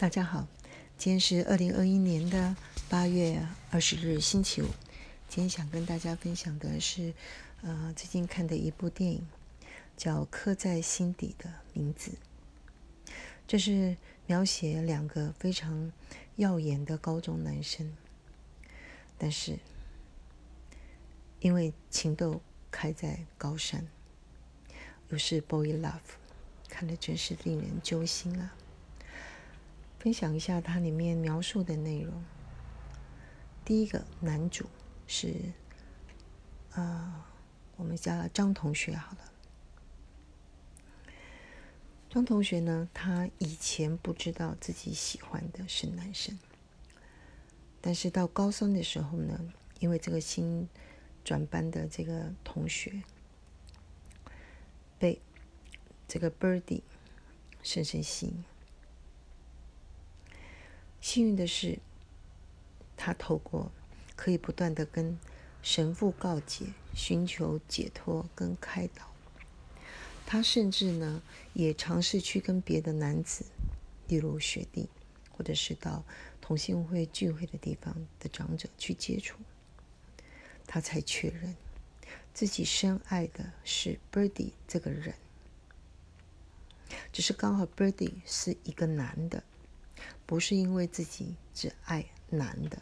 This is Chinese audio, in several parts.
大家好，今天是二零二一年的八月二十日，星期五。今天想跟大家分享的是，呃，最近看的一部电影，叫《刻在心底的名字》。这是描写两个非常耀眼的高中男生，但是因为情窦开在高山，又是 boy love，看了真是令人揪心啊。分享一下它里面描述的内容。第一个男主是，啊，我们叫张同学好了。张同学呢，他以前不知道自己喜欢的是男生，但是到高三的时候呢，因为这个新转班的这个同学被这个 Birdy 深深吸引。幸运的是，他透过可以不断的跟神父告解、寻求解脱跟开导。他甚至呢，也尝试去跟别的男子，例如学弟，或者是到同性会聚会的地方的长者去接触。他才确认自己深爱的是 Birdy 这个人，只是刚好 Birdy 是一个男的。不是因为自己只爱男的，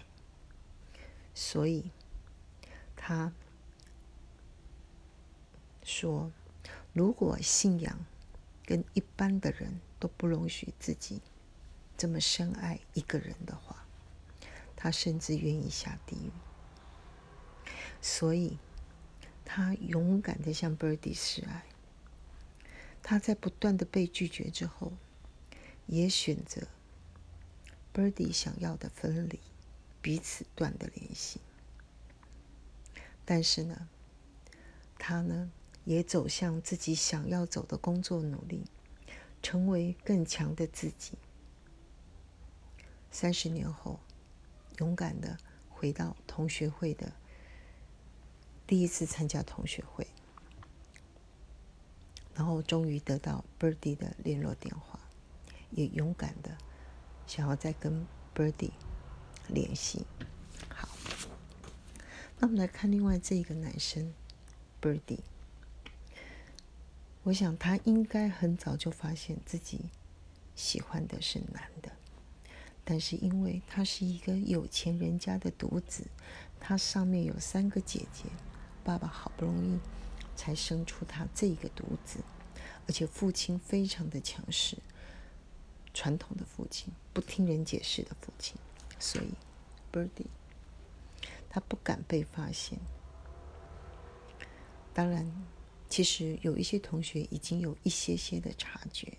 所以他说：“如果信仰跟一般的人都不容许自己这么深爱一个人的话，他甚至愿意下地狱。”所以，他勇敢的向 Birdy 示爱。他在不断的被拒绝之后，也选择。Birdy 想要的分离，彼此断的联系。但是呢，他呢也走向自己想要走的工作，努力成为更强的自己。三十年后，勇敢的回到同学会的第一次参加同学会，然后终于得到 Birdy 的联络电话，也勇敢的。想要再跟 Birdy 联系，好，那我们来看另外这一个男生 Birdy。我想他应该很早就发现自己喜欢的是男的，但是因为他是一个有钱人家的独子，他上面有三个姐姐，爸爸好不容易才生出他这个独子，而且父亲非常的强势。传统的父亲，不听人解释的父亲，所以，Birdy，他不敢被发现。当然，其实有一些同学已经有一些些的察觉。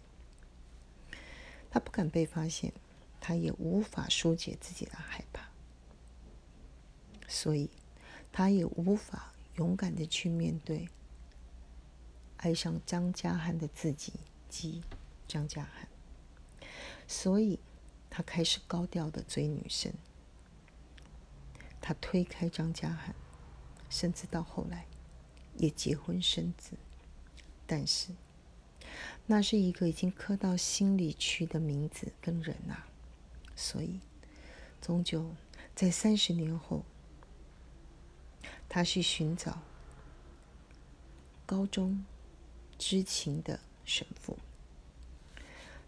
他不敢被发现，他也无法疏解自己的害怕，所以，他也无法勇敢的去面对爱上张家涵的自己及张家涵。所以，他开始高调的追女生。他推开张家涵，甚至到后来也结婚生子。但是，那是一个已经刻到心里去的名字跟人啊。所以，终究在三十年后，他去寻找高中知情的神父，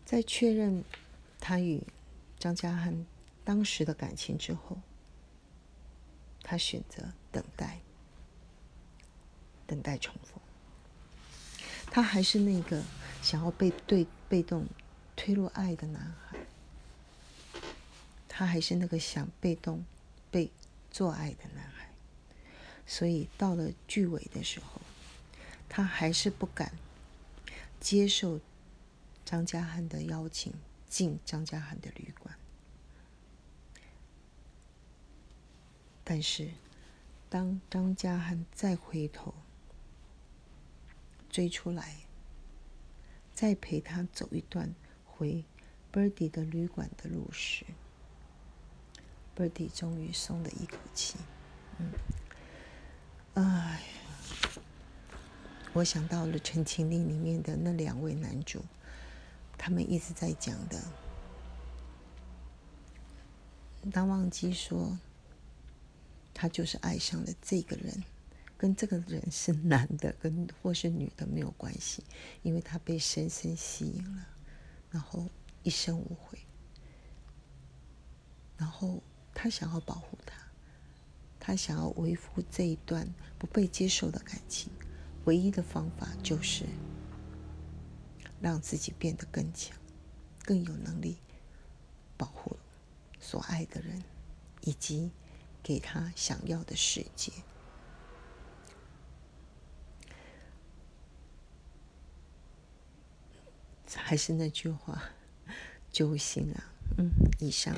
在确认。他与张家汉当时的感情之后，他选择等待，等待重逢。他还是那个想要被对被动推入爱的男孩，他还是那个想被动被做爱的男孩。所以到了剧尾的时候，他还是不敢接受张家汉的邀请。进张家汉的旅馆，但是当张家汉再回头追出来，再陪他走一段回 Birdy 的旅馆的路时，Birdy 终于松了一口气。嗯，哎，我想到了《陈情令》里面的那两位男主。他们一直在讲的，当忘记说，他就是爱上了这个人，跟这个人是男的跟或是女的没有关系，因为他被深深吸引了，然后一生无悔，然后他想要保护他，他想要维护这一段不被接受的感情，唯一的方法就是让自己变得更强，更有能力保护。所爱的人，以及给他想要的世界，还是那句话，揪心啊！嗯，以上。